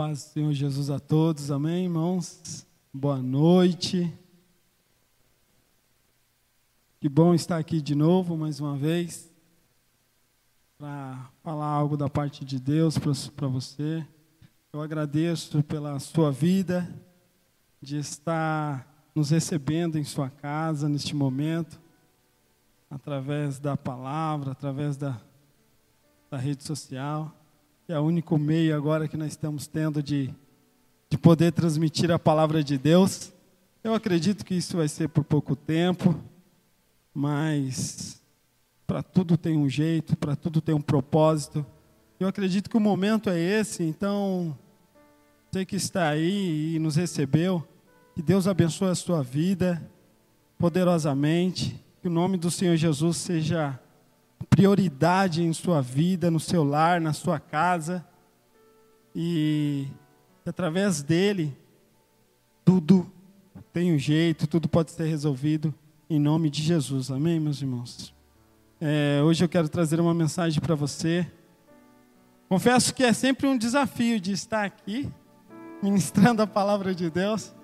paz do Senhor Jesus a todos, amém, irmãos? Boa noite. Que bom estar aqui de novo, mais uma vez, para falar algo da parte de Deus para você. Eu agradeço pela sua vida, de estar nos recebendo em sua casa neste momento, através da palavra, através da, da rede social que é o único meio agora que nós estamos tendo de, de poder transmitir a palavra de Deus. Eu acredito que isso vai ser por pouco tempo, mas para tudo tem um jeito, para tudo tem um propósito. Eu acredito que o momento é esse, então, você que está aí e nos recebeu, que Deus abençoe a sua vida poderosamente, que o nome do Senhor Jesus seja prioridade em sua vida, no seu lar, na sua casa. E através dele, tudo tem um jeito, tudo pode ser resolvido em nome de Jesus. Amém, meus irmãos? É, hoje eu quero trazer uma mensagem para você. Confesso que é sempre um desafio de estar aqui, ministrando a palavra de Deus,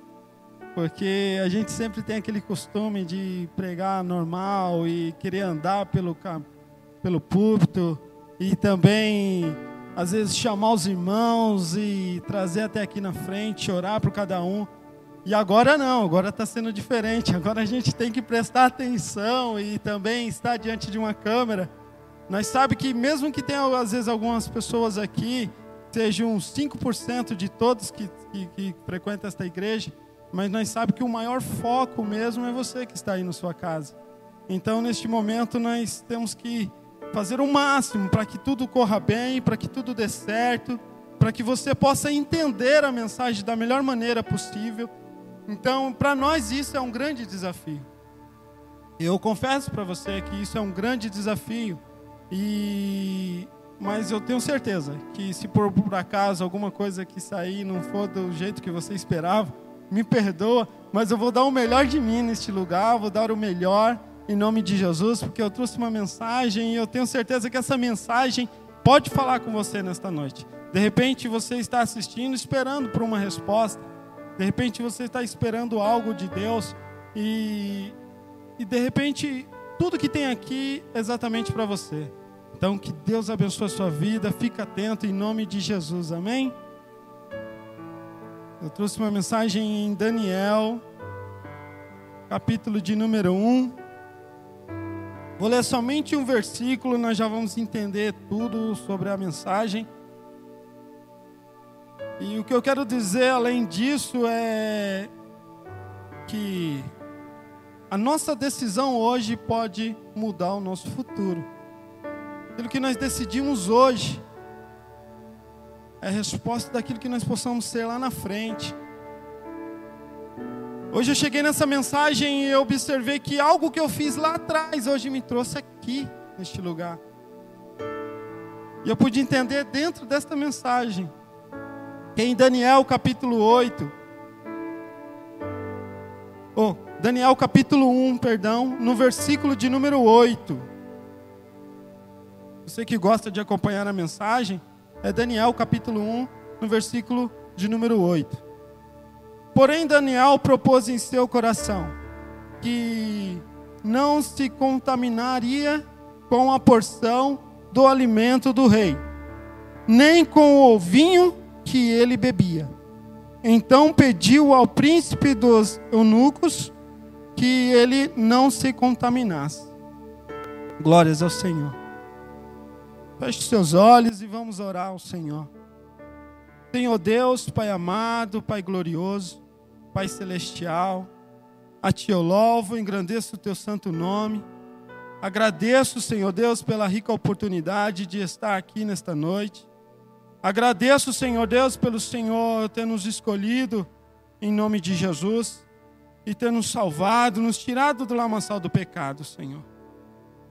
porque a gente sempre tem aquele costume de pregar normal e querer andar pelo, pelo púlpito e também às vezes chamar os irmãos e trazer até aqui na frente, orar por cada um. E agora não, agora está sendo diferente. Agora a gente tem que prestar atenção e também estar diante de uma câmera. Nós sabemos que mesmo que tenha às vezes algumas pessoas aqui, sejam 5% de todos que, que, que frequentam esta igreja, mas nós sabemos que o maior foco mesmo é você que está aí na sua casa. Então, neste momento, nós temos que fazer o máximo para que tudo corra bem, para que tudo dê certo, para que você possa entender a mensagem da melhor maneira possível. Então, para nós isso é um grande desafio. Eu confesso para você que isso é um grande desafio. E mas eu tenho certeza que se por, por acaso alguma coisa que sair não for do jeito que você esperava, me perdoa, mas eu vou dar o melhor de mim neste lugar, vou dar o melhor em nome de Jesus, porque eu trouxe uma mensagem e eu tenho certeza que essa mensagem pode falar com você nesta noite. De repente você está assistindo, esperando por uma resposta. De repente você está esperando algo de Deus e, e de repente tudo que tem aqui é exatamente para você. Então que Deus abençoe a sua vida, fica atento em nome de Jesus. Amém? Eu trouxe uma mensagem em Daniel, capítulo de número 1. Vou ler somente um versículo, nós já vamos entender tudo sobre a mensagem. E o que eu quero dizer além disso é que a nossa decisão hoje pode mudar o nosso futuro. Aquilo que nós decidimos hoje é resposta daquilo que nós possamos ser lá na frente. Hoje eu cheguei nessa mensagem e eu observei que algo que eu fiz lá atrás hoje me trouxe aqui, neste lugar. E eu pude entender dentro desta mensagem, que em Daniel capítulo 8, oh, Daniel capítulo 1, perdão, no versículo de número 8. Você que gosta de acompanhar a mensagem, é Daniel capítulo 1, no versículo de número 8. Porém, Daniel propôs em seu coração que não se contaminaria com a porção do alimento do rei, nem com o vinho que ele bebia. Então pediu ao príncipe dos eunucos que ele não se contaminasse. Glórias ao Senhor. Feche seus olhos e vamos orar ao Senhor. Senhor Deus, Pai amado, Pai glorioso, Pai Celestial, a Ti eu louvo, engrandeço o Teu santo nome. Agradeço, Senhor Deus, pela rica oportunidade de estar aqui nesta noite. Agradeço, Senhor Deus, pelo Senhor ter nos escolhido em nome de Jesus e ter nos salvado, nos tirado do lamaçal do pecado, Senhor.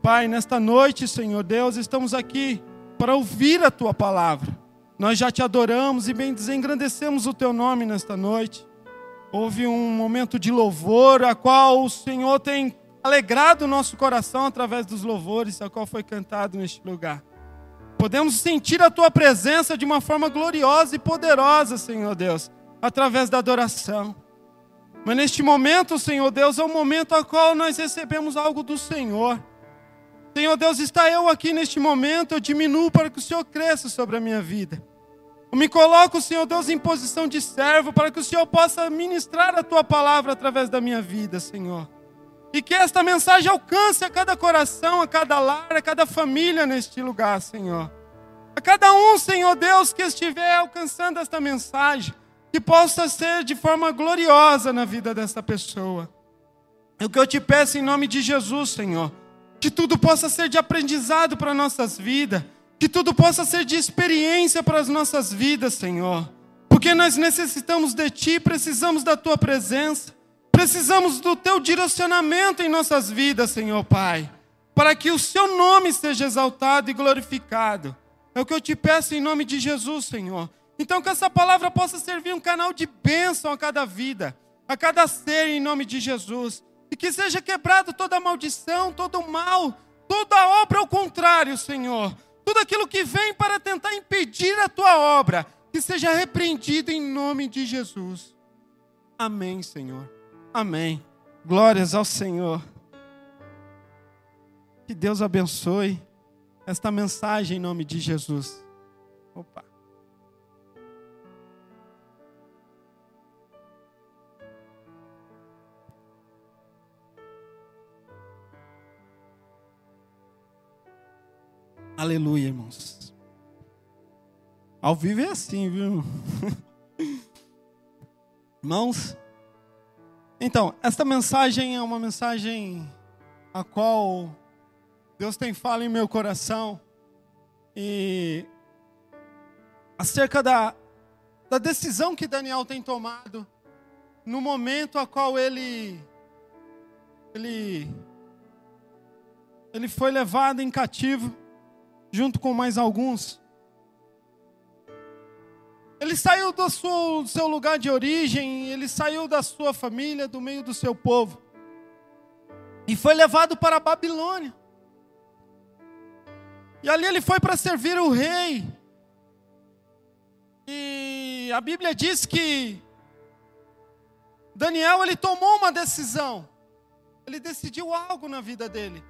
Pai, nesta noite, Senhor Deus, estamos aqui para ouvir a Tua palavra. Nós já te adoramos e bem desengrandecemos o Teu nome nesta noite. Houve um momento de louvor, a qual o Senhor tem alegrado o nosso coração através dos louvores, a qual foi cantado neste lugar. Podemos sentir a tua presença de uma forma gloriosa e poderosa, Senhor Deus, através da adoração. Mas neste momento, Senhor Deus, é o momento a qual nós recebemos algo do Senhor. Senhor Deus, está eu aqui neste momento, eu diminuo para que o Senhor cresça sobre a minha vida. Eu me coloco, Senhor Deus, em posição de servo para que o Senhor possa ministrar a tua palavra através da minha vida, Senhor. E que esta mensagem alcance a cada coração, a cada lar, a cada família neste lugar, Senhor. A cada um, Senhor Deus, que estiver alcançando esta mensagem, que possa ser de forma gloriosa na vida desta pessoa. É o que eu te peço em nome de Jesus, Senhor. Que tudo possa ser de aprendizado para nossas vidas que tudo possa ser de experiência para as nossas vidas, Senhor. Porque nós necessitamos de Ti, precisamos da Tua presença, precisamos do Teu direcionamento em nossas vidas, Senhor Pai, para que o Seu nome seja exaltado e glorificado. É o que eu te peço em nome de Jesus, Senhor. Então, que essa palavra possa servir um canal de bênção a cada vida, a cada ser, em nome de Jesus. E que seja quebrado toda maldição, todo mal, toda obra ao contrário, Senhor tudo aquilo que vem para tentar impedir a tua obra, que seja repreendido em nome de Jesus. Amém, Senhor. Amém. Glórias ao Senhor. Que Deus abençoe esta mensagem em nome de Jesus. Opa. Aleluia, irmãos. Ao vivo é assim, viu? irmãos, então, esta mensagem é uma mensagem a qual Deus tem falado em meu coração e acerca da, da decisão que Daniel tem tomado no momento a qual ele ele ele foi levado em cativo junto com mais alguns. Ele saiu do seu, lugar de origem, ele saiu da sua família, do meio do seu povo, e foi levado para a Babilônia. E ali ele foi para servir o rei. E a Bíblia diz que Daniel ele tomou uma decisão. Ele decidiu algo na vida dele.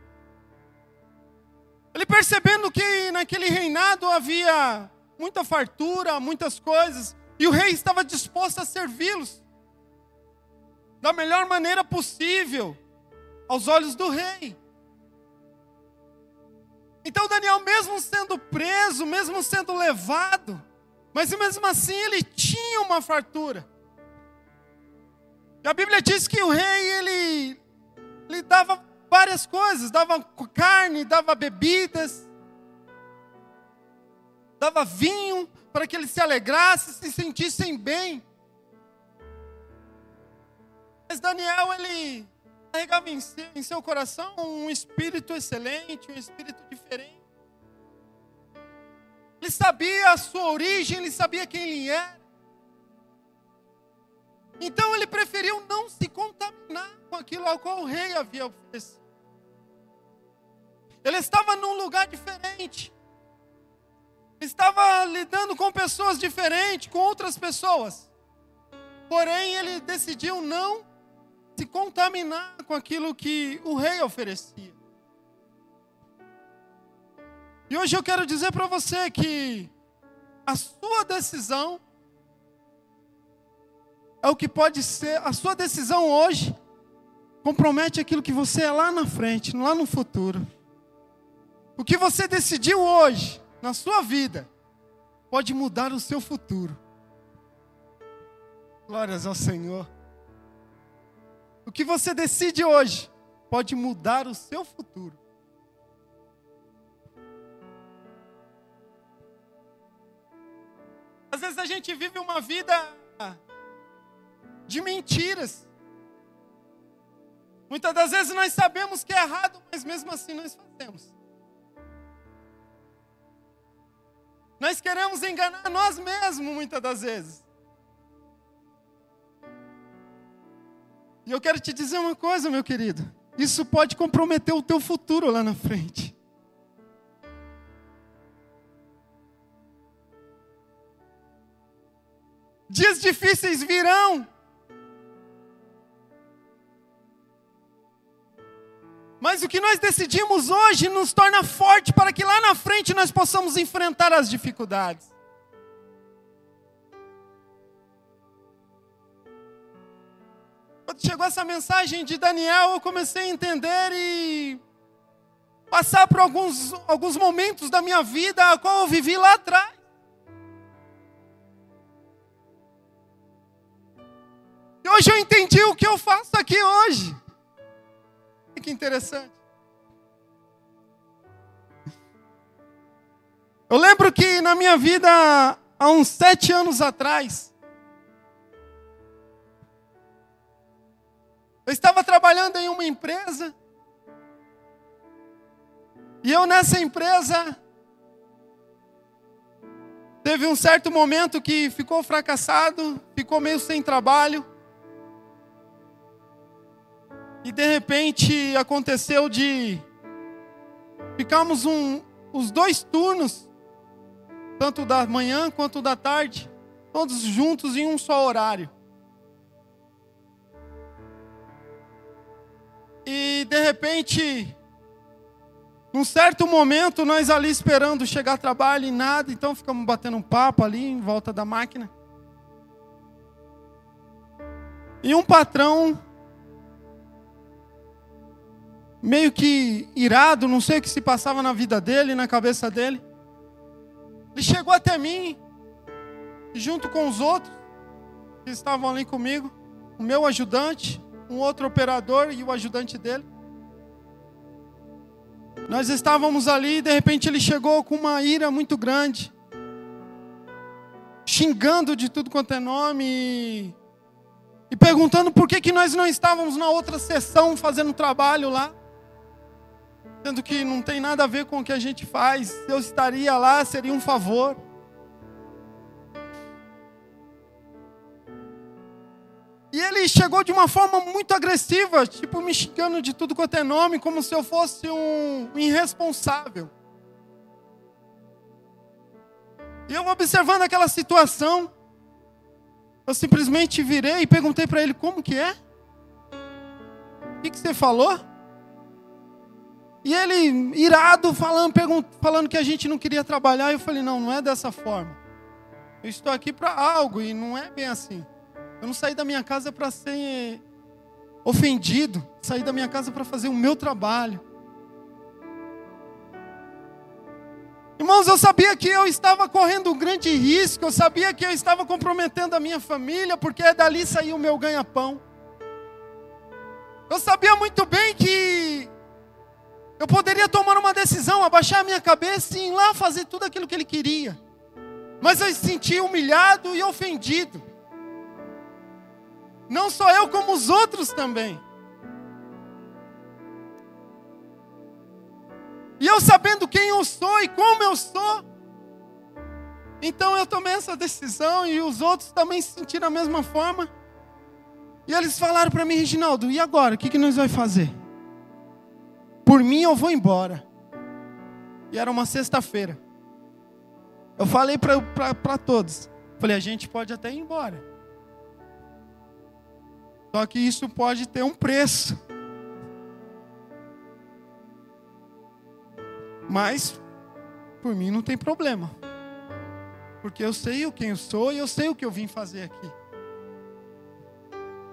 Ele percebendo que naquele reinado havia muita fartura, muitas coisas, e o rei estava disposto a servi-los da melhor maneira possível aos olhos do rei. Então Daniel, mesmo sendo preso, mesmo sendo levado, mas mesmo assim ele tinha uma fartura. E a Bíblia diz que o rei ele lhe dava várias coisas, dava carne, dava bebidas, dava vinho para que eles se alegrassem, se sentissem bem. Mas Daniel, ele carregava em, em seu coração um espírito excelente, um espírito diferente. Ele sabia a sua origem, ele sabia quem ele era. Então ele preferiu não se contaminar com aquilo ao qual o rei havia oferecido. Ele estava num lugar diferente. Estava lidando com pessoas diferentes, com outras pessoas. Porém, ele decidiu não se contaminar com aquilo que o rei oferecia. E hoje eu quero dizer para você que a sua decisão é o que pode ser, a sua decisão hoje compromete aquilo que você é lá na frente, lá no futuro. O que você decidiu hoje, na sua vida, pode mudar o seu futuro. Glórias ao Senhor. O que você decide hoje pode mudar o seu futuro. Às vezes a gente vive uma vida de mentiras. Muitas das vezes nós sabemos que é errado, mas mesmo assim nós fazemos. Nós queremos enganar nós mesmos muitas das vezes. E eu quero te dizer uma coisa, meu querido. Isso pode comprometer o teu futuro lá na frente. Dias difíceis virão. Mas o que nós decidimos hoje nos torna forte para que lá na frente nós possamos enfrentar as dificuldades. Quando chegou essa mensagem de Daniel, eu comecei a entender e passar por alguns, alguns momentos da minha vida a qual eu vivi lá atrás. E hoje eu entendi o que eu faço aqui hoje. Que interessante. Eu lembro que na minha vida, há uns sete anos atrás, eu estava trabalhando em uma empresa, e eu nessa empresa, teve um certo momento que ficou fracassado, ficou meio sem trabalho, e de repente aconteceu de ficarmos um, os dois turnos, tanto da manhã quanto da tarde, todos juntos em um só horário. E de repente, num certo momento, nós ali esperando chegar trabalho e nada, então ficamos batendo um papo ali em volta da máquina. E um patrão meio que irado, não sei o que se passava na vida dele, na cabeça dele. Ele chegou até mim, junto com os outros que estavam ali comigo, o meu ajudante, um outro operador e o ajudante dele. Nós estávamos ali e de repente ele chegou com uma ira muito grande, xingando de tudo quanto é nome e, e perguntando por que, que nós não estávamos na outra sessão fazendo trabalho lá sendo que não tem nada a ver com o que a gente faz. Eu estaria lá, seria um favor. E ele chegou de uma forma muito agressiva, tipo me xingando de tudo quanto é nome, como se eu fosse um irresponsável. E eu observando aquela situação, eu simplesmente virei e perguntei para ele: como que é? O que, que você falou? E ele, irado, falando, falando que a gente não queria trabalhar, eu falei: não, não é dessa forma. Eu estou aqui para algo e não é bem assim. Eu não saí da minha casa para ser ofendido, saí da minha casa para fazer o meu trabalho. Irmãos, eu sabia que eu estava correndo um grande risco, eu sabia que eu estava comprometendo a minha família, porque dali saía o meu ganha-pão. Eu sabia muito bem que eu poderia tomar uma decisão, abaixar a minha cabeça e ir lá fazer tudo aquilo que ele queria. Mas eu me senti humilhado e ofendido. Não só eu, como os outros também. E eu sabendo quem eu sou e como eu sou. Então eu tomei essa decisão e os outros também se sentiram da mesma forma. E eles falaram para mim, Reginaldo, e agora? O que, que nós vamos fazer? Por mim eu vou embora. E era uma sexta-feira. Eu falei para todos. Falei, a gente pode até ir embora. Só que isso pode ter um preço. Mas, por mim não tem problema. Porque eu sei o quem eu sou e eu sei o que eu vim fazer aqui.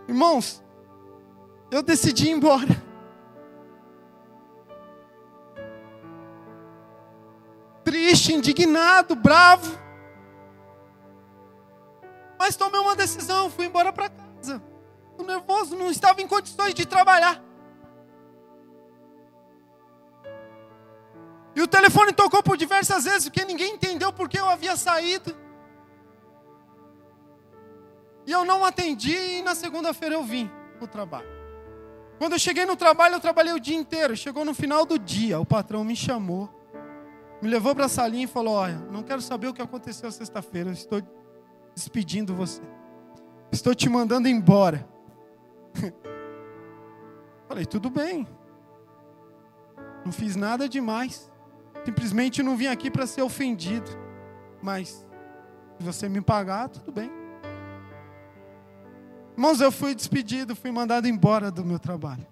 Irmãos, eu decidi ir embora. Indignado, bravo. Mas tomei uma decisão, fui embora para casa. Estou nervoso, não estava em condições de trabalhar. E o telefone tocou por diversas vezes, porque ninguém entendeu porque eu havia saído. E eu não atendi, e na segunda-feira eu vim para o trabalho. Quando eu cheguei no trabalho, eu trabalhei o dia inteiro. Chegou no final do dia, o patrão me chamou me levou para a salinha e falou: Olha, não quero saber o que aconteceu sexta-feira, estou despedindo você, estou te mandando embora. Falei: Tudo bem, não fiz nada demais, simplesmente não vim aqui para ser ofendido, mas se você me pagar, tudo bem. Irmãos, eu fui despedido, fui mandado embora do meu trabalho.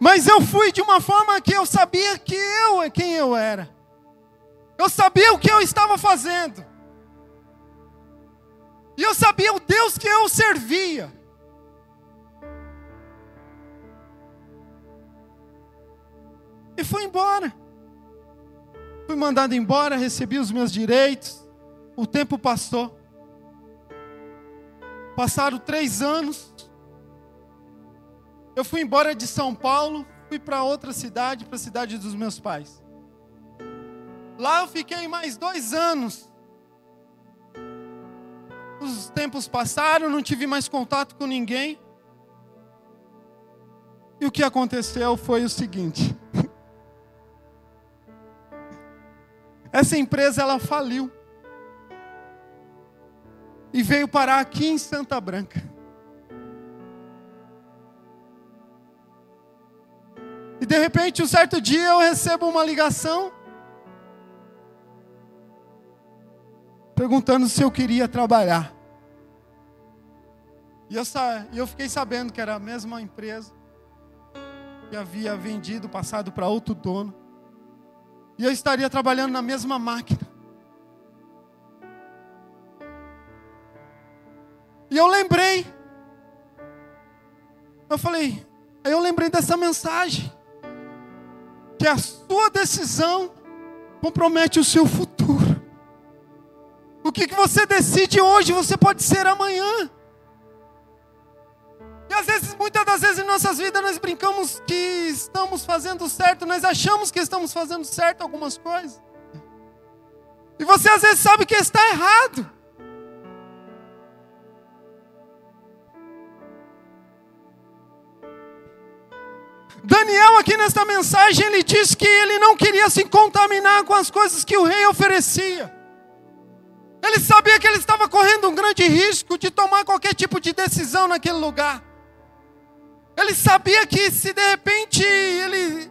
Mas eu fui de uma forma que eu sabia que eu é quem eu era. Eu sabia o que eu estava fazendo. E eu sabia o Deus que eu servia. E fui embora. Fui mandado embora, recebi os meus direitos. O tempo passou. Passaram três anos. Eu fui embora de São Paulo, fui para outra cidade, para a cidade dos meus pais. Lá eu fiquei mais dois anos. Os tempos passaram, não tive mais contato com ninguém. E o que aconteceu foi o seguinte: essa empresa ela faliu e veio parar aqui em Santa Branca. E de repente, um certo dia eu recebo uma ligação perguntando se eu queria trabalhar. E eu, eu fiquei sabendo que era a mesma empresa que havia vendido, passado para outro dono. E eu estaria trabalhando na mesma máquina. E eu lembrei. Eu falei, eu lembrei dessa mensagem. Que a sua decisão compromete o seu futuro. O que, você decide hoje, você pode ser amanhã. E às vezes, muitas das vezes em nossas vidas, nós brincamos que estamos fazendo certo, nós achamos que estamos fazendo certo algumas coisas. E você às vezes sabe que está errado. Daniel, aqui nesta mensagem, ele diz que ele não queria se contaminar com as coisas que o rei oferecia. Ele sabia que ele estava correndo um grande risco de tomar qualquer tipo de decisão naquele lugar. Ele sabia que se de repente ele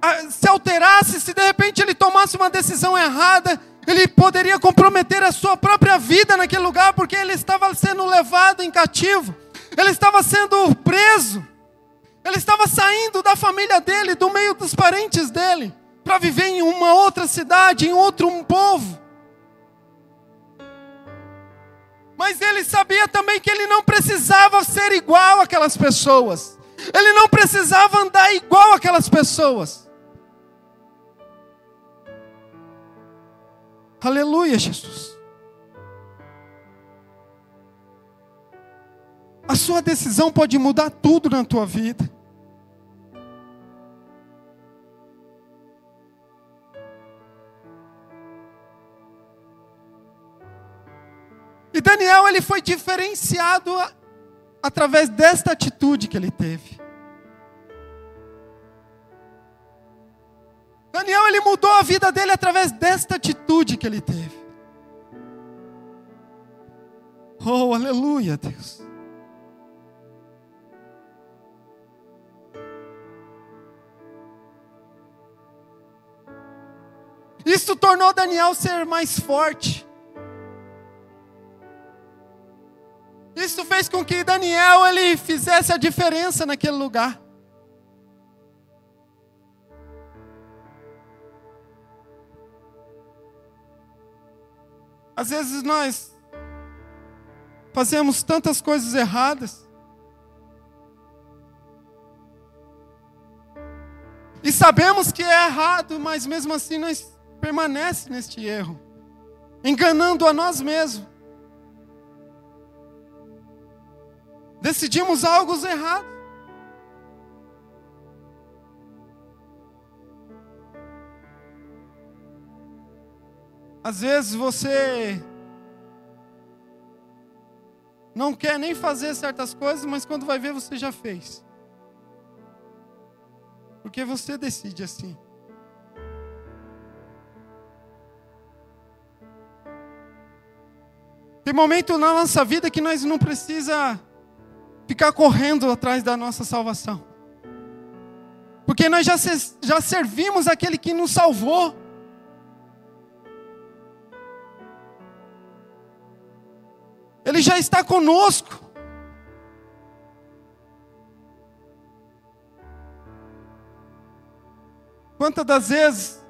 ah, se alterasse, se de repente ele tomasse uma decisão errada, ele poderia comprometer a sua própria vida naquele lugar, porque ele estava sendo levado em cativo, ele estava sendo preso, ele estava saindo da família dele, do meio dos parentes dele, para viver em uma outra cidade, em outro povo. Mas ele sabia também que ele não precisava ser igual aquelas pessoas. Ele não precisava andar igual aquelas pessoas. Aleluia, Jesus. A sua decisão pode mudar tudo na tua vida. E Daniel ele foi diferenciado através desta atitude que ele teve. Daniel ele mudou a vida dele através desta atitude que ele teve. Oh, aleluia, Deus. Isso tornou Daniel ser mais forte. Isso fez com que Daniel ele fizesse a diferença naquele lugar. Às vezes nós fazemos tantas coisas erradas. E sabemos que é errado, mas mesmo assim nós permanecemos neste erro, enganando a nós mesmos. decidimos algo errado. Às vezes você não quer nem fazer certas coisas, mas quando vai ver você já fez. Porque você decide assim. Tem momento na nossa vida que nós não precisa ficar correndo atrás da nossa salvação. Porque nós já, já servimos aquele que nos salvou. Ele já está conosco. Quantas das vezes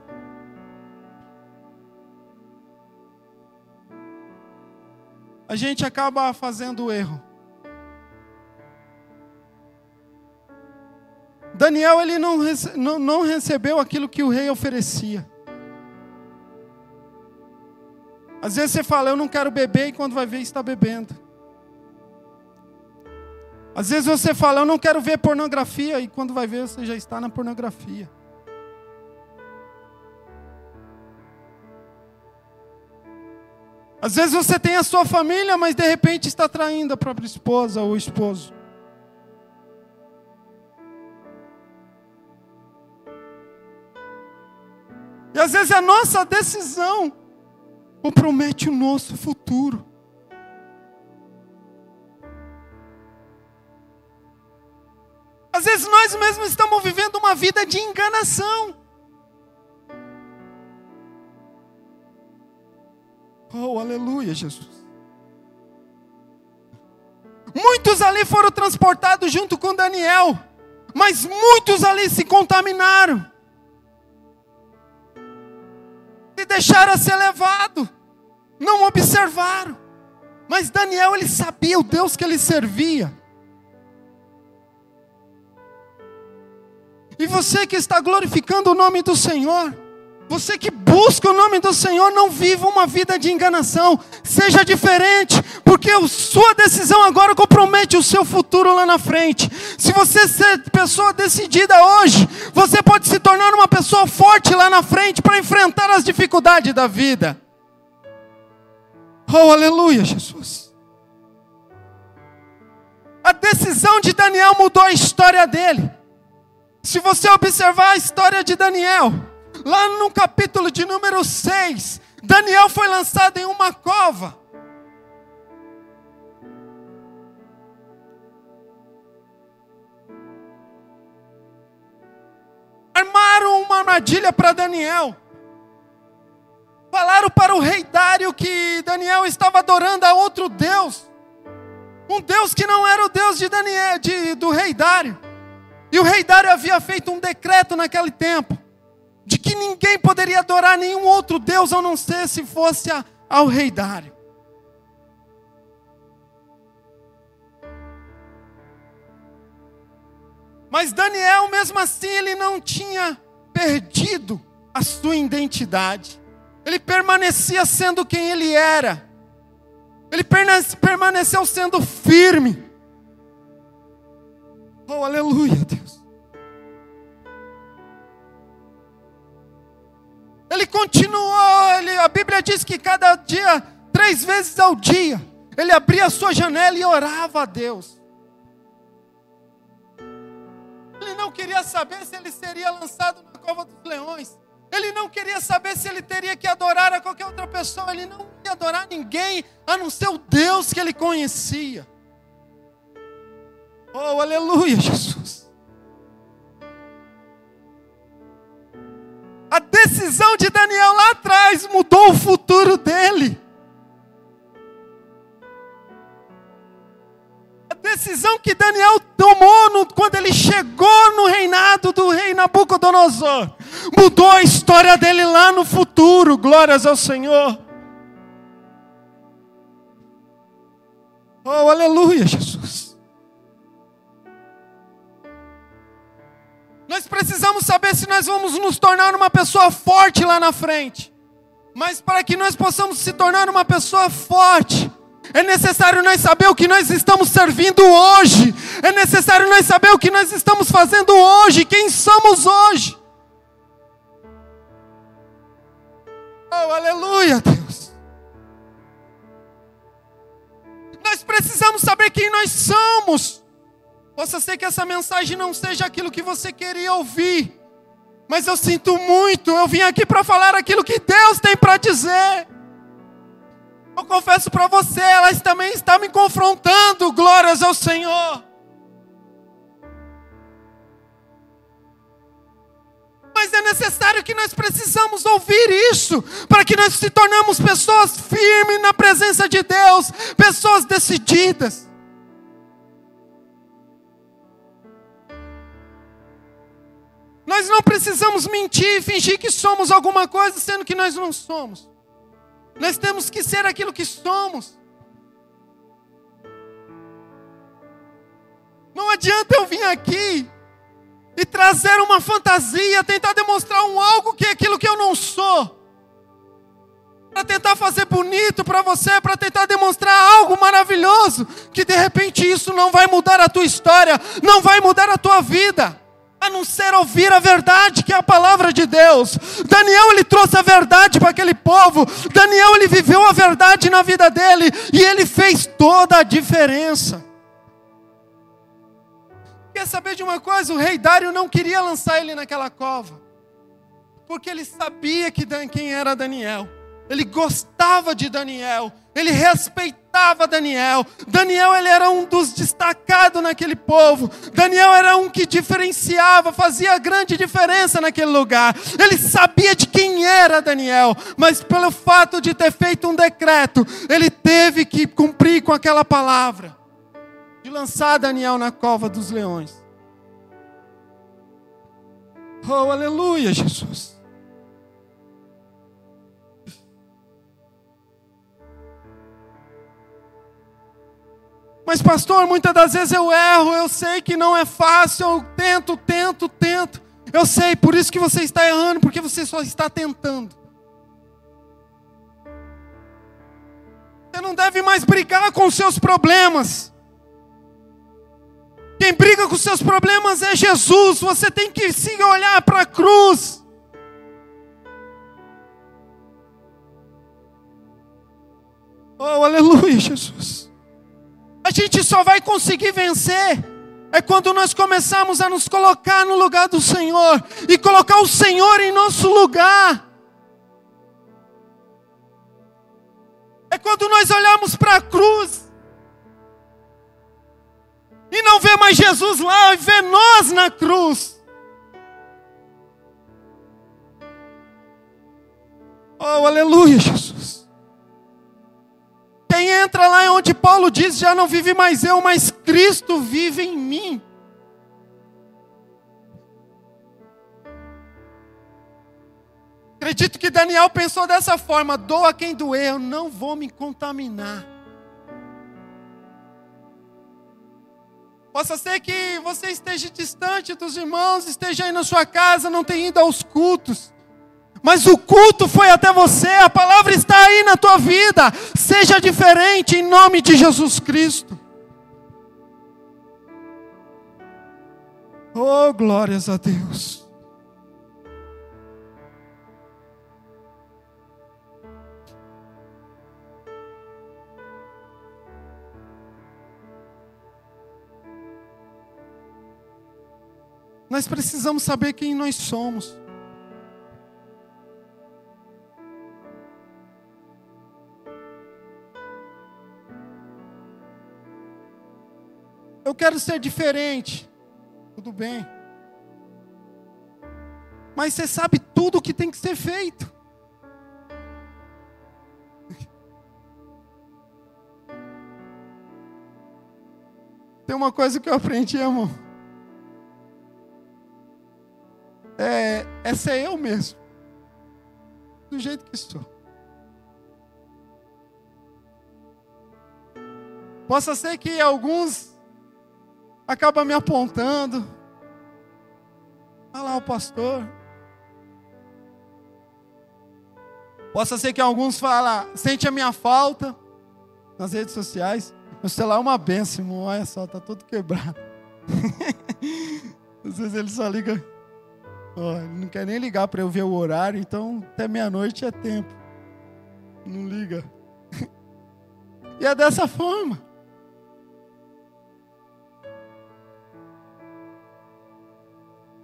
a gente acaba fazendo o erro? Daniel ele não, rece não, não recebeu aquilo que o rei oferecia. Às vezes você fala, eu não quero beber, e quando vai ver, está bebendo. Às vezes você fala, eu não quero ver pornografia, e quando vai ver, você já está na pornografia. Às vezes você tem a sua família, mas de repente está traindo a própria esposa ou esposo. E às vezes a nossa decisão compromete o nosso futuro. Às vezes nós mesmos estamos vivendo uma vida de enganação. Oh, aleluia, Jesus. Muitos ali foram transportados junto com Daniel, mas muitos ali se contaminaram. Se deixaram ser levado, não observaram. Mas Daniel ele sabia o Deus que ele servia. E você que está glorificando o nome do Senhor, você que busca o nome do Senhor, não viva uma vida de enganação. Seja diferente, porque sua decisão agora compromete o seu futuro lá na frente. Se você ser pessoa decidida hoje, você pode se tornar uma pessoa forte lá na frente para enfrentar as dificuldades da vida. Oh, aleluia, Jesus. A decisão de Daniel mudou a história dele. Se você observar a história de Daniel, lá no capítulo de número 6, Daniel foi lançado em uma cova. Armaram uma armadilha para Daniel. Falaram para o rei Dário que Daniel estava adorando a outro Deus. Um Deus que não era o Deus de Daniel, de, do rei Dário. E o rei Dário havia feito um decreto naquele tempo de que ninguém poderia adorar nenhum outro Deus a não ser se fosse a, ao rei Dário. Mas Daniel, mesmo assim, ele não tinha perdido a sua identidade. Ele permanecia sendo quem ele era. Ele permaneceu sendo firme. Oh, aleluia, Deus. Ele continuou, ele, a Bíblia diz que cada dia, três vezes ao dia, ele abria a sua janela e orava a Deus. Ele não queria saber se ele seria lançado na cova dos leões. Ele não queria saber se ele teria que adorar a qualquer outra pessoa. Ele não ia adorar ninguém a não ser o Deus que ele conhecia. Oh, aleluia, Jesus. Decisão de Daniel lá atrás mudou o futuro dele. A decisão que Daniel tomou no, quando ele chegou no reinado do rei Nabucodonosor mudou a história dele lá no futuro. Glórias ao Senhor. Oh, aleluia, Jesus. Nós precisamos saber se nós vamos nos tornar uma pessoa forte lá na frente. Mas para que nós possamos se tornar uma pessoa forte, é necessário nós saber o que nós estamos servindo hoje. É necessário nós saber o que nós estamos fazendo hoje, quem somos hoje. Oh, aleluia, Deus. Nós precisamos saber quem nós somos. Possa ser que essa mensagem não seja aquilo que você queria ouvir, mas eu sinto muito, eu vim aqui para falar aquilo que Deus tem para dizer. Eu confesso para você, ela também está me confrontando, glórias ao Senhor. Mas é é necessário que nós precisamos ouvir isso, para que nós se tornamos pessoas firmes na presença de Deus, pessoas decididas. Nós não precisamos mentir, fingir que somos alguma coisa, sendo que nós não somos. Nós temos que ser aquilo que somos. Não adianta eu vir aqui e trazer uma fantasia, tentar demonstrar um algo que é aquilo que eu não sou. Para tentar fazer bonito para você, para tentar demonstrar algo maravilhoso, que de repente isso não vai mudar a tua história, não vai mudar a tua vida a não ser ouvir a verdade, que é a palavra de Deus. Daniel ele trouxe a verdade para aquele povo. Daniel ele viveu a verdade na vida dele e ele fez toda a diferença. Quer saber de uma coisa? O rei Dário não queria lançar ele naquela cova, porque ele sabia que quem era Daniel. Ele gostava de Daniel, ele respeitava Daniel. Daniel ele era um dos destacados naquele povo. Daniel era um que diferenciava, fazia grande diferença naquele lugar. Ele sabia de quem era Daniel, mas pelo fato de ter feito um decreto, ele teve que cumprir com aquela palavra de lançar Daniel na cova dos leões. Oh, aleluia, Jesus. Mas, pastor, muitas das vezes eu erro, eu sei que não é fácil, eu tento, tento, tento. Eu sei, por isso que você está errando, porque você só está tentando. Você não deve mais brigar com os seus problemas. Quem briga com os seus problemas é Jesus. Você tem que se olhar para a cruz. Oh, aleluia, Jesus. Gente só vai conseguir vencer é quando nós começarmos a nos colocar no lugar do Senhor e colocar o Senhor em nosso lugar. É quando nós olhamos para a cruz e não vê mais Jesus lá e vê nós na cruz. Oh, aleluia, Jesus. Quem entra lá onde Paulo diz: já não vive mais eu, mas Cristo vive em mim. Acredito que Daniel pensou dessa forma: doa quem doer, eu não vou me contaminar. Possa ser que você esteja distante dos irmãos, esteja aí na sua casa, não tenha ido aos cultos mas o culto foi até você, a palavra está aí na tua vida. Seja diferente em nome de Jesus Cristo. Oh, glórias a Deus. Nós precisamos saber quem nós somos. Eu quero ser diferente. Tudo bem. Mas você sabe tudo o que tem que ser feito. Tem uma coisa que eu aprendi, irmão. É, é eu mesmo. Do jeito que sou. Possa ser que alguns acaba me apontando. Olha lá o pastor. Possa ser que alguns falem, sente a minha falta nas redes sociais. Meu celular é uma benção, irmão. Olha só, tá todo quebrado. Às vezes ele só liga. Oh, não quer nem ligar para eu ver o horário, então até meia-noite é tempo. Não liga. e é dessa forma.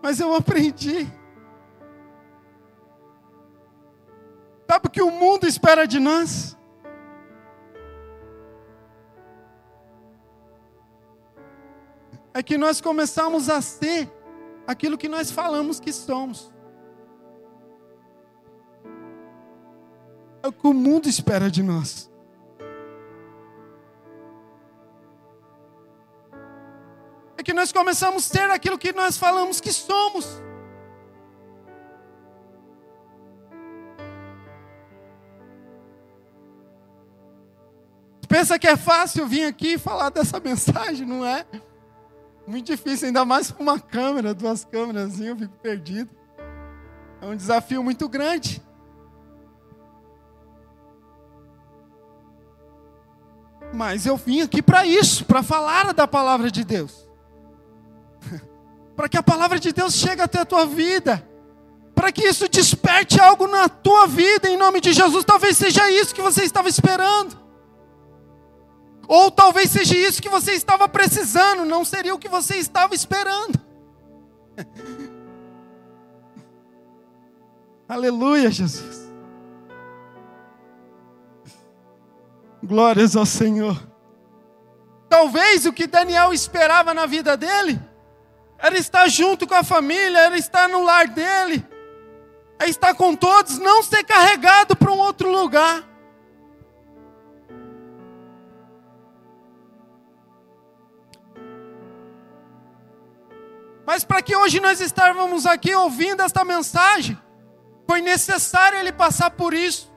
mas eu aprendi. Sabe o que o mundo espera de nós? É que nós começamos a ser aquilo que nós falamos que somos. É o que o mundo espera de nós. É que nós começamos a ser aquilo que nós falamos que somos. Pensa que é fácil vir aqui e falar dessa mensagem, não é? Muito difícil, ainda mais com uma câmera, duas câmeras, eu fico perdido. É um desafio muito grande. Mas eu vim aqui para isso, para falar da palavra de Deus. Para que a palavra de Deus chegue até a tua vida. Para que isso desperte algo na tua vida, em nome de Jesus. Talvez seja isso que você estava esperando. Ou talvez seja isso que você estava precisando, não seria o que você estava esperando. Aleluia, Jesus. Glórias ao Senhor. Talvez o que Daniel esperava na vida dele era estar junto com a família, era estar no lar dele, é estar com todos, não ser carregado para um outro lugar. Mas para que hoje nós estávamos aqui ouvindo esta mensagem, foi necessário ele passar por isso.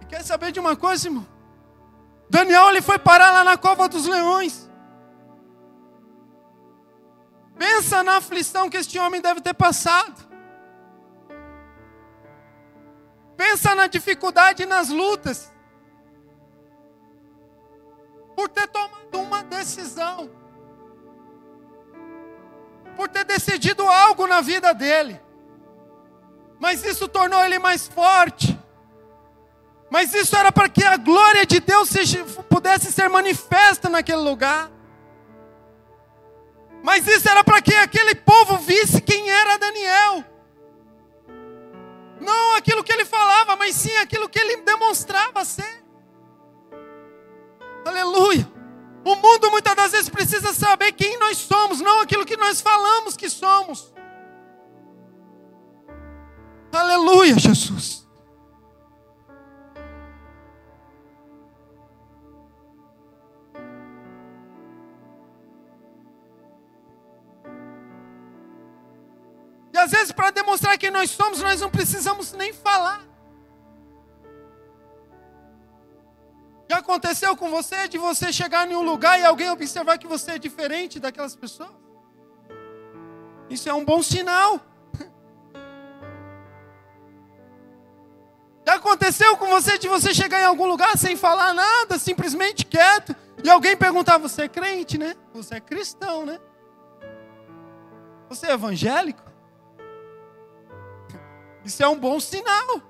E quer saber de uma coisa, irmão? Daniel ele foi parar lá na cova dos leões. Pensa na aflição que este homem deve ter passado. Pensa na dificuldade e nas lutas. Por ter tomado uma decisão por ter decidido algo na vida dele. Mas isso tornou ele mais forte. Mas isso era para que a glória de Deus pudesse ser manifesta naquele lugar. Mas isso era para que aquele povo visse quem era Daniel. Não aquilo que ele falava, mas sim aquilo que ele demonstrava ser. Aleluia. O mundo muitas das vezes precisa saber quem nós somos, não aquilo que nós falamos que somos. Aleluia, Jesus. Às vezes, para demonstrar quem nós somos, nós não precisamos nem falar. Já aconteceu com você de você chegar em um lugar e alguém observar que você é diferente daquelas pessoas? Isso é um bom sinal. Já aconteceu com você de você chegar em algum lugar sem falar nada, simplesmente quieto, e alguém perguntar: Você é crente, né? Você é cristão, né? Você é evangélico? Isso é um bom sinal.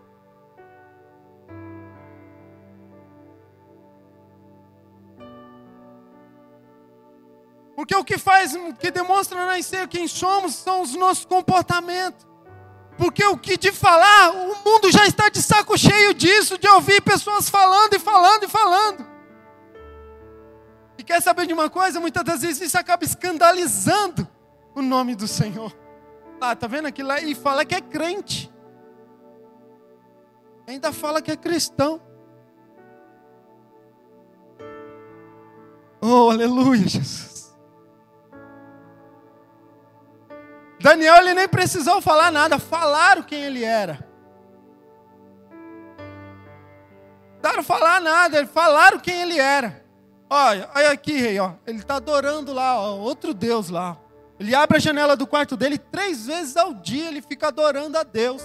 Porque o que faz, o que demonstra nós ser quem somos são os nossos comportamentos. Porque o que de falar, o mundo já está de saco cheio disso, de ouvir pessoas falando e falando e falando. E quer saber de uma coisa? Muitas das vezes isso acaba escandalizando o nome do Senhor. Ah, tá vendo aquilo lá? E fala que é crente. Ainda fala que é cristão. Oh, aleluia, Jesus. Daniel ele nem precisou falar nada, falaram quem ele era. Não falar nada, falaram quem ele era. Olha, olha aqui, rei, ó. Ele está adorando lá, ó, outro Deus lá. Ele abre a janela do quarto dele três vezes ao dia, ele fica adorando a Deus.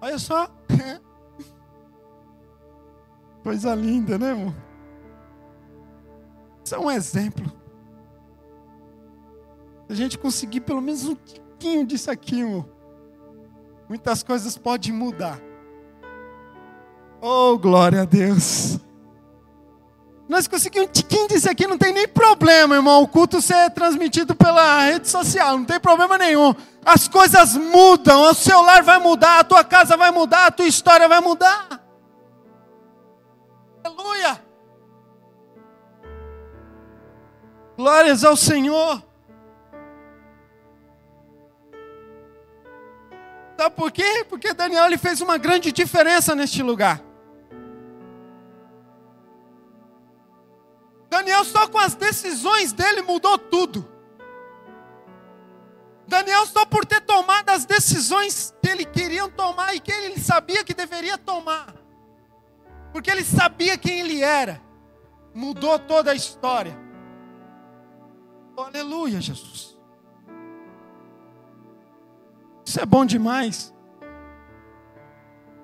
Olha só. Coisa linda, né, irmão? Isso é um exemplo. Se a gente conseguir pelo menos um tiquinho disso aqui, irmão, muitas coisas podem mudar. Oh, glória a Deus. Nós conseguimos um tiquinho disso aqui, não tem nem problema, irmão. O culto ser transmitido pela rede social, não tem problema nenhum. As coisas mudam, o seu lar vai mudar, a tua casa vai mudar, a tua história vai mudar. Aleluia. Glórias ao Senhor. Sabe por quê? Porque Daniel ele fez uma grande diferença neste lugar. Daniel, só com as decisões dele, mudou tudo. Daniel, só por ter tomado as decisões que ele queria tomar e que ele sabia que deveria tomar, porque ele sabia quem ele era, mudou toda a história. Aleluia, Jesus. Isso é bom demais.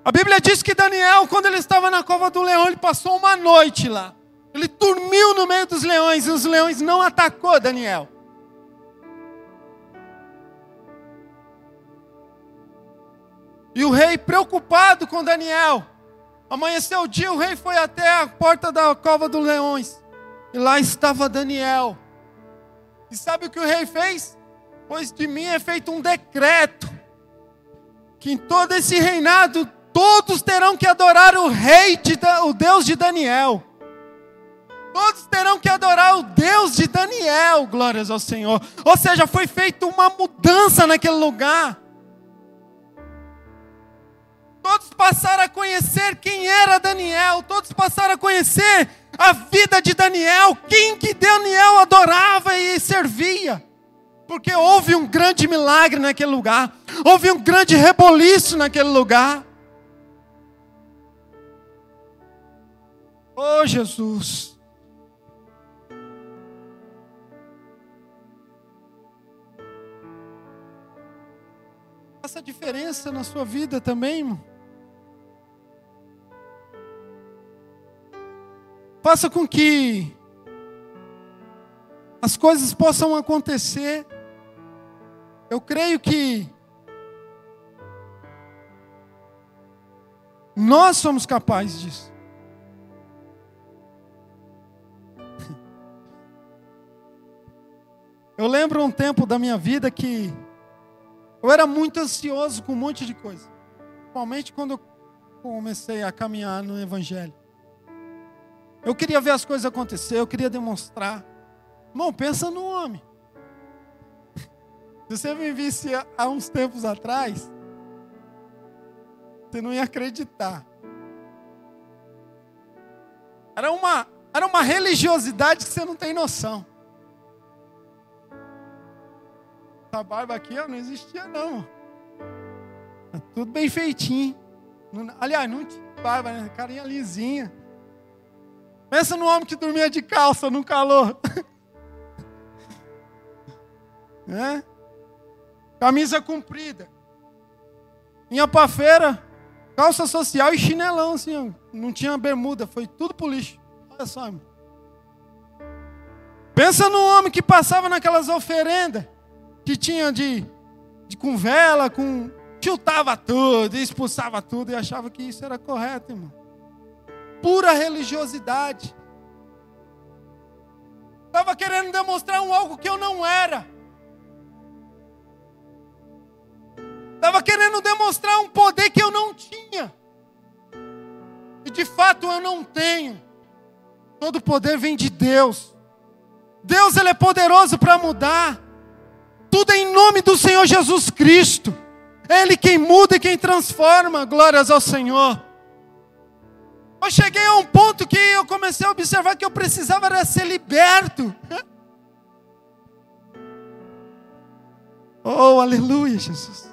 A Bíblia diz que Daniel, quando ele estava na cova do leão, ele passou uma noite lá. Ele dormiu no meio dos leões e os leões não atacou Daniel. E o rei, preocupado com Daniel, amanheceu o dia, o rei foi até a porta da cova dos leões. E lá estava Daniel. E sabe o que o rei fez? Pois de mim é feito um decreto que em todo esse reinado todos terão que adorar o rei, de, o Deus de Daniel. Todos terão que adorar o Deus de Daniel, glórias ao Senhor. Ou seja, foi feita uma mudança naquele lugar. Todos passaram a conhecer quem era Daniel, todos passaram a conhecer a vida de Daniel, quem que Daniel adorava e servia. Porque houve um grande milagre naquele lugar, houve um grande reboliço naquele lugar. Oh Jesus, Faça diferença na sua vida também, irmão. Faça com que as coisas possam acontecer. Eu creio que nós somos capazes disso. Eu lembro um tempo da minha vida que eu era muito ansioso com um monte de coisa. Principalmente quando eu comecei a caminhar no Evangelho. Eu queria ver as coisas acontecer, eu queria demonstrar. Irmão, pensa no homem. Se você me visse há uns tempos atrás, você não ia acreditar. Era uma, era uma religiosidade que você não tem noção. Essa barba aqui ó, não existia, não. Tá tudo bem feitinho. aliás, não tinha barba, né? Carinha lisinha. Pensa no homem que dormia de calça no calor. é? Camisa comprida. Ia pra feira, calça social e chinelão, assim, ó. Não tinha bermuda, foi tudo pro lixo. Olha só, irmão. Pensa no homem que passava naquelas oferendas que tinha de, de com vela, com chutava tudo, expulsava tudo e achava que isso era correto, irmão. Pura religiosidade. Estava querendo demonstrar um algo que eu não era. Estava querendo demonstrar um poder que eu não tinha. E de fato eu não tenho. Todo poder vem de Deus. Deus ele é poderoso para mudar. Tudo em nome do Senhor Jesus Cristo. Ele quem muda e quem transforma. Glórias ao Senhor. Eu cheguei a um ponto que eu comecei a observar que eu precisava era ser liberto. Oh, aleluia, Jesus.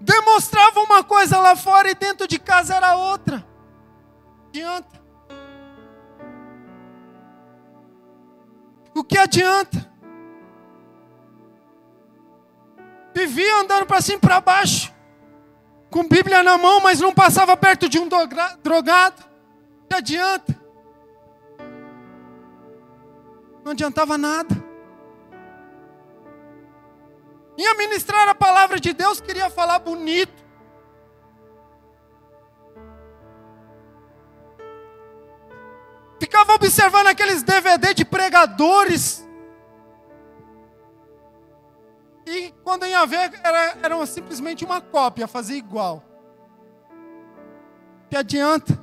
Demonstrava uma coisa lá fora e dentro de casa era outra. Adianta. O que adianta? Vivia andando para cima e para baixo, com Bíblia na mão, mas não passava perto de um drogado. Que adianta? Não adiantava nada. Ia ministrar a palavra de Deus, queria falar bonito. Ficava observando aqueles DVD de pregadores. E quando ia ver, era, era simplesmente uma cópia, fazia igual. Que adianta?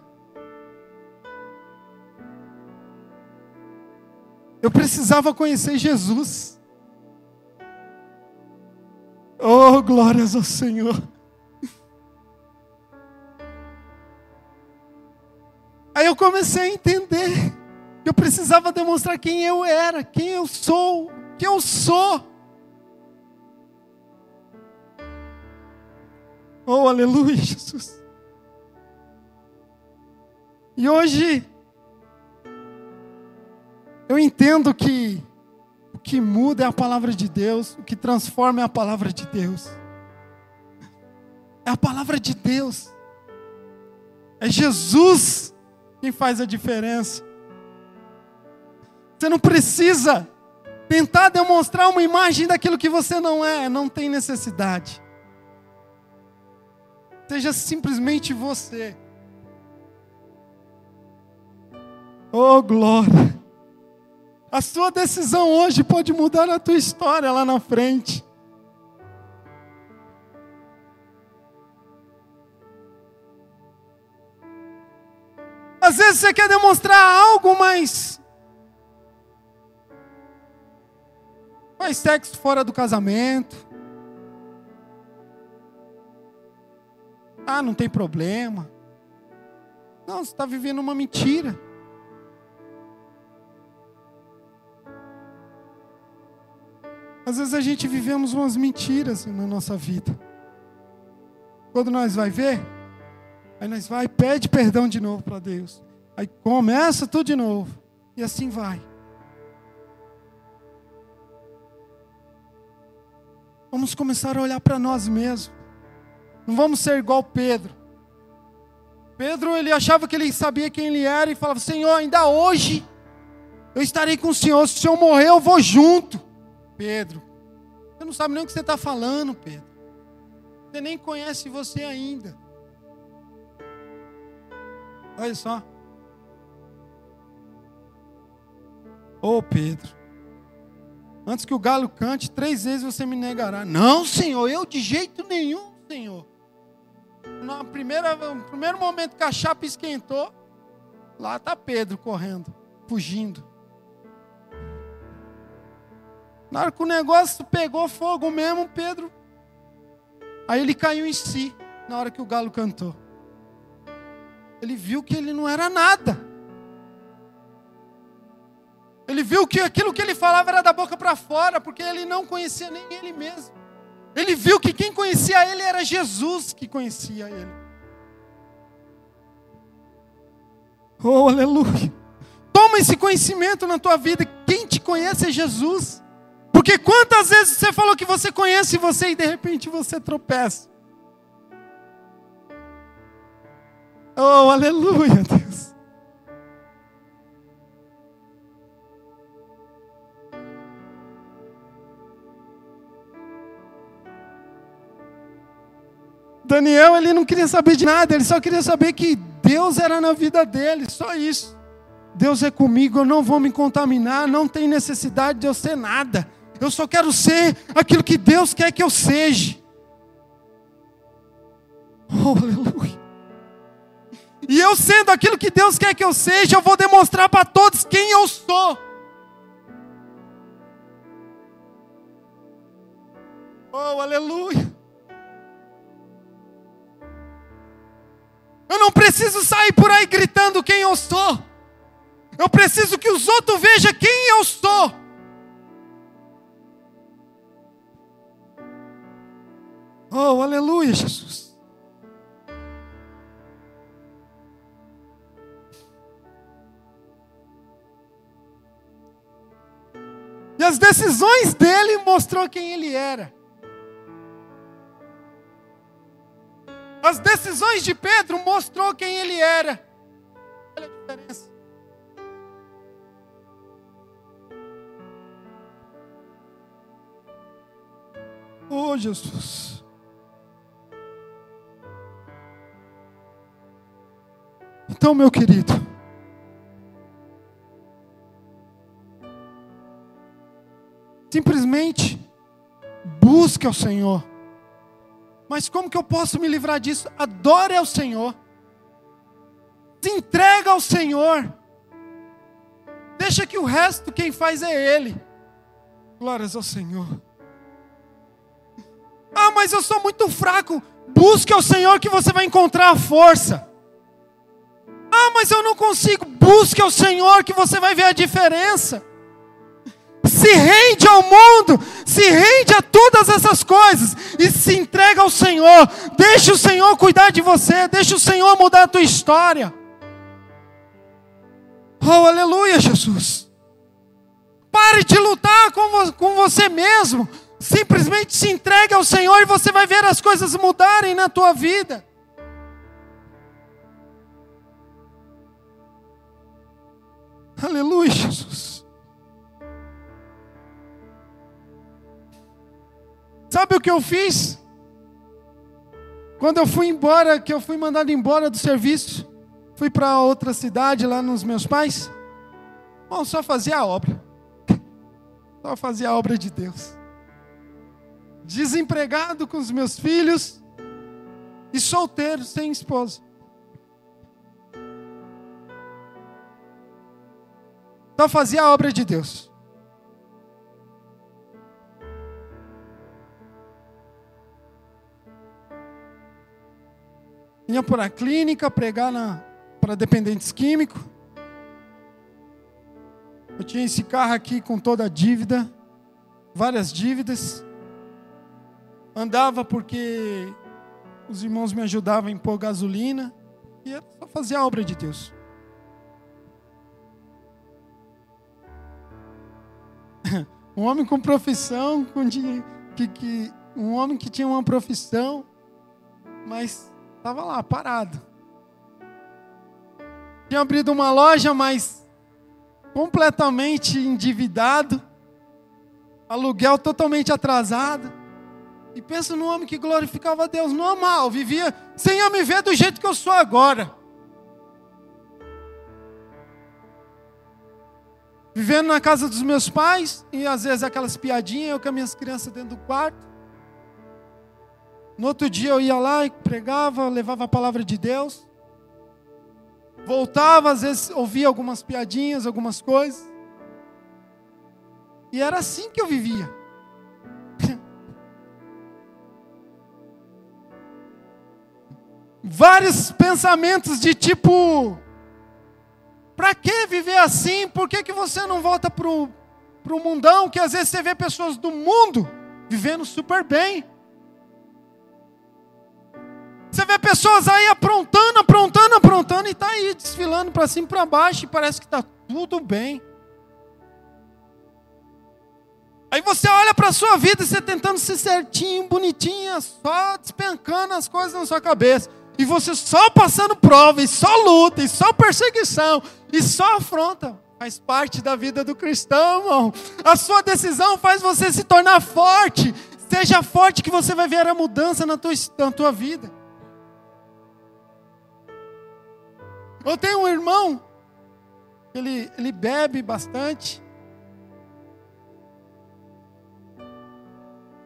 Eu precisava conhecer Jesus. Oh, glórias ao Senhor. Aí eu comecei a entender que eu precisava demonstrar quem eu era, quem eu sou, quem eu sou. Oh, aleluia, Jesus. E hoje eu entendo que o que muda é a palavra de Deus, o que transforma é a palavra de Deus. É a palavra de Deus. É Jesus quem faz a diferença. Você não precisa tentar demonstrar uma imagem daquilo que você não é, não tem necessidade. Seja simplesmente você. Oh, glória! A sua decisão hoje pode mudar a tua história lá na frente. Às vezes você quer demonstrar algo, mas. Faz sexo fora do casamento. Ah, não tem problema. Não, você está vivendo uma mentira. Às vezes a gente vivemos umas mentiras na nossa vida. Quando nós vai ver, Aí nós vai, pede perdão de novo para Deus. Aí começa tudo de novo. E assim vai. Vamos começar a olhar para nós mesmos. Não vamos ser igual Pedro. Pedro, ele achava que ele sabia quem ele era e falava: Senhor, ainda hoje eu estarei com o Senhor. Se o Senhor morrer, eu vou junto. Pedro, você não sabe nem o que você está falando, Pedro. Você nem conhece você ainda. Olha só. Ô oh, Pedro, antes que o galo cante, três vezes você me negará. Não, Senhor, eu de jeito nenhum, Senhor. Na primeira, no primeiro momento que a chapa esquentou, lá está Pedro correndo, fugindo. Na hora que o negócio pegou fogo mesmo, Pedro. Aí ele caiu em si, na hora que o galo cantou ele viu que ele não era nada. Ele viu que aquilo que ele falava era da boca para fora, porque ele não conhecia nem ele mesmo. Ele viu que quem conhecia ele era Jesus que conhecia ele. Oh, aleluia. Toma esse conhecimento na tua vida. Quem te conhece é Jesus. Porque quantas vezes você falou que você conhece você e de repente você tropeça. Oh, aleluia, Deus. Daniel, ele não queria saber de nada, ele só queria saber que Deus era na vida dele, só isso. Deus é comigo, eu não vou me contaminar, não tem necessidade de eu ser nada. Eu só quero ser aquilo que Deus quer que eu seja. Oh, aleluia. E eu sendo aquilo que Deus quer que eu seja, eu vou demonstrar para todos quem eu sou. Oh, aleluia. Eu não preciso sair por aí gritando quem eu sou. Eu preciso que os outros vejam quem eu sou. Oh, aleluia, Jesus. As decisões dele mostrou quem ele era. As decisões de Pedro mostrou quem ele era. Olha a diferença. Oh, Jesus. Então, meu querido, Simplesmente busque ao Senhor. Mas como que eu posso me livrar disso? Adore ao Senhor. Se entrega ao Senhor. Deixa que o resto quem faz é Ele. Glórias ao Senhor. mas eu sou muito fraco. Busque ao Senhor que você vai encontrar a força. Ah, mas eu não consigo. Busque ao Senhor que você vai ver a diferença. Se rende ao mundo, se rende a todas essas coisas e se entrega ao Senhor. Deixa o Senhor cuidar de você, deixa o Senhor mudar a tua história. Oh, aleluia, Jesus. Pare de lutar com, com você mesmo. Simplesmente se entregue ao Senhor e você vai ver as coisas mudarem na tua vida. Aleluia, Jesus. Sabe o que eu fiz? Quando eu fui embora, que eu fui mandado embora do serviço, fui para outra cidade lá nos meus pais. Bom, só fazia a obra. Só fazia a obra de Deus desempregado com os meus filhos e solteiro, sem esposa. Então fazia a obra de Deus. Ia para a clínica pregar para dependentes químicos. Eu tinha esse carro aqui com toda a dívida, várias dívidas. Andava porque os irmãos me ajudavam a pôr gasolina e era só fazer a obra de Deus. um homem com profissão, com que, que, um homem que tinha uma profissão, mas estava lá parado. Tinha abrido uma loja, mas completamente endividado, aluguel totalmente atrasado. E pensa no homem que glorificava a Deus normal, vivia sem eu me ver do jeito que eu sou agora. Vivendo na casa dos meus pais, e às vezes aquelas piadinhas, eu com as minhas crianças dentro do quarto. No outro dia eu ia lá e pregava, levava a palavra de Deus. Voltava, às vezes ouvia algumas piadinhas, algumas coisas. E era assim que eu vivia. vários pensamentos de tipo: para que viver assim? Por que, que você não volta para o mundão? Que às vezes você vê pessoas do mundo vivendo super bem. Você vê pessoas aí aprontando, aprontando, aprontando e está aí desfilando para cima e para baixo e parece que está tudo bem. Aí você olha para a sua vida e você tentando ser certinho, bonitinha, só despencando as coisas na sua cabeça e você só passando prova, e só luta, e só perseguição, e só afronta. Faz parte da vida do cristão, irmão. A sua decisão faz você se tornar forte. Seja forte que você vai ver a mudança na tua, na tua vida. Eu tenho um irmão, ele, ele bebe bastante.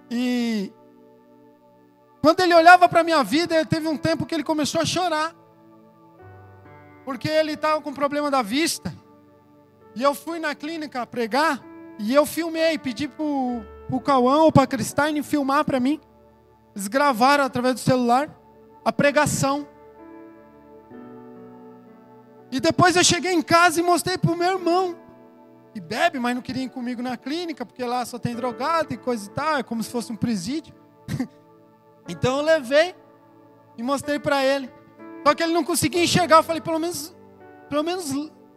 E quando ele olhava para a minha vida, teve um tempo que ele começou a chorar. Porque ele estava com problema da vista. E eu fui na clínica pregar. E eu filmei, pedi para o Cauã ou para a Cristine filmar para mim. Eles gravaram através do celular a pregação. E depois eu cheguei em casa e mostrei para o meu irmão. E bebe, mas não queria ir comigo na clínica, porque lá só tem drogado e coisa e tal. É como se fosse um presídio. Então eu levei e mostrei para ele. Só que ele não conseguia enxergar. Eu falei, pelo menos, pelo menos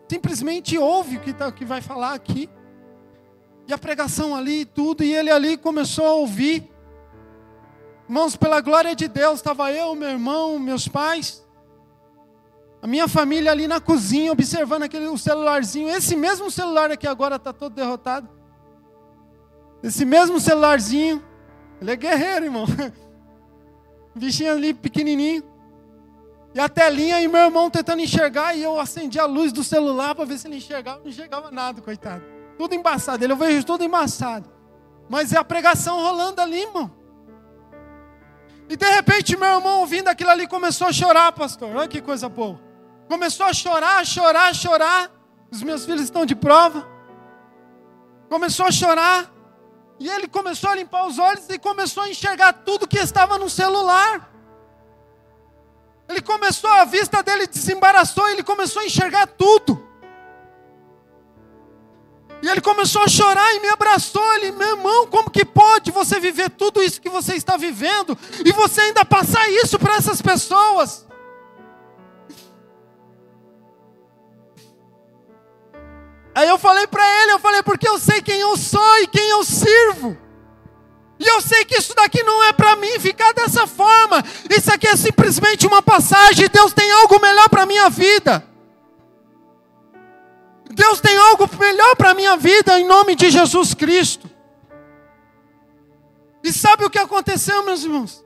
simplesmente ouve o que, tá, o que vai falar aqui. E a pregação ali e tudo, e ele ali começou a ouvir. Irmãos, pela glória de Deus, estava eu, meu irmão, meus pais, a minha família ali na cozinha, observando aquele celularzinho, esse mesmo celular aqui agora está todo derrotado. Esse mesmo celularzinho, ele é guerreiro, irmão. bichinho ali pequenininho. E a telinha e meu irmão tentando enxergar e eu acendi a luz do celular para ver se ele enxergava, não enxergava nada, coitado. Tudo embaçado, ele eu vejo tudo embaçado. Mas é a pregação rolando ali, irmão. E de repente meu irmão ouvindo aquilo ali começou a chorar, pastor. Olha que coisa boa. Começou a chorar, chorar, chorar. Os meus filhos estão de prova. Começou a chorar. E ele começou a limpar os olhos e começou a enxergar tudo que estava no celular. Ele começou, a vista dele desembaraçou, ele começou a enxergar tudo. E ele começou a chorar e me abraçou. Ele, meu irmão, como que pode você viver tudo isso que você está vivendo e você ainda passar isso para essas pessoas? Aí eu falei para ele, eu falei, porque eu sei quem eu sou e quem eu sirvo. E eu sei que isso daqui não é para mim ficar dessa forma. Isso aqui é simplesmente uma passagem. Deus tem algo melhor para minha vida. Deus tem algo melhor para minha vida em nome de Jesus Cristo. E sabe o que aconteceu, meus irmãos?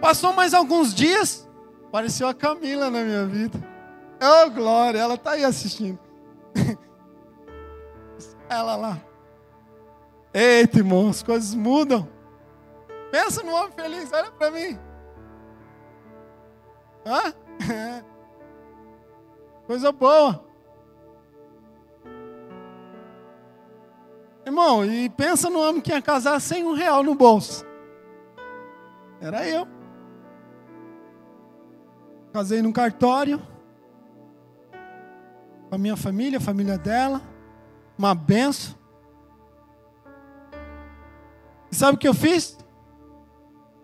Passou mais alguns dias, apareceu a Camila na minha vida. Oh, glória, ela está aí assistindo. ela lá. Eita, irmão, as coisas mudam. Pensa no homem feliz, olha para mim. Hã? Coisa boa. Irmão, e pensa no homem que ia casar sem um real no bolso. Era eu. Casei num cartório. Com a minha família, a família dela uma benção. E sabe o que eu fiz?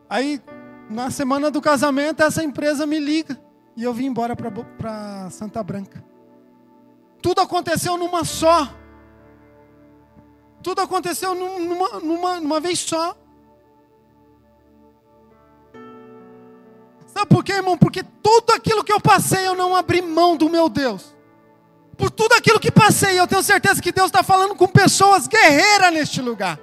Aí, na semana do casamento, essa empresa me liga. E eu vim embora para Santa Branca. Tudo aconteceu numa só. Tudo aconteceu numa, numa, numa vez só. Sabe por quê, irmão? Porque tudo aquilo que eu passei, eu não abri mão do meu Deus por tudo aquilo que passei, eu tenho certeza que Deus está falando com pessoas guerreiras neste lugar.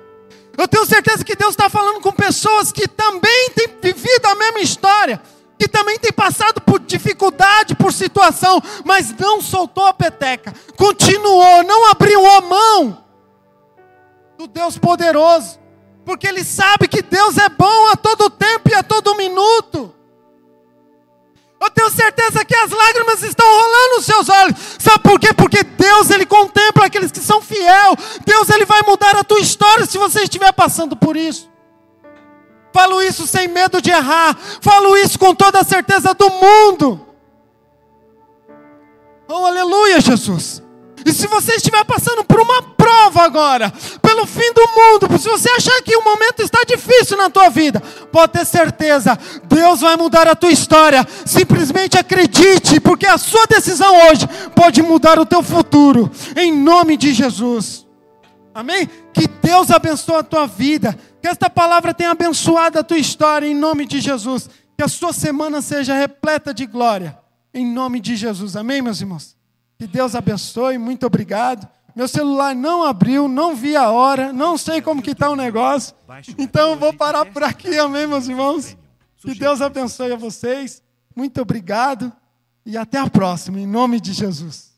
Eu tenho certeza que Deus está falando com pessoas que também têm vivido a mesma história, que também têm passado por dificuldade, por situação, mas não soltou a peteca, continuou, não abriu a mão do Deus poderoso, porque ele sabe que Deus é bom a todo tempo e a todo minuto. Eu tenho certeza que as lágrimas estão rolando nos seus olhos. Sabe por quê? Porque Deus ele contempla aqueles que são fiel. Deus ele vai mudar a tua história se você estiver passando por isso. Falo isso sem medo de errar. Falo isso com toda a certeza do mundo. Oh, aleluia, Jesus. E se você estiver passando por uma prova agora, pelo fim do mundo, se você achar que o momento está difícil na tua vida, pode ter certeza, Deus vai mudar a tua história. Simplesmente acredite, porque a sua decisão hoje pode mudar o teu futuro, em nome de Jesus. Amém? Que Deus abençoe a tua vida, que esta palavra tenha abençoado a tua história, em nome de Jesus. Que a sua semana seja repleta de glória, em nome de Jesus. Amém, meus irmãos? Que Deus abençoe, muito obrigado. Meu celular não abriu, não vi a hora, não sei como que está o negócio. Então vou parar por aqui, amém, meus irmãos? Que Deus abençoe a vocês. Muito obrigado e até a próxima, em nome de Jesus.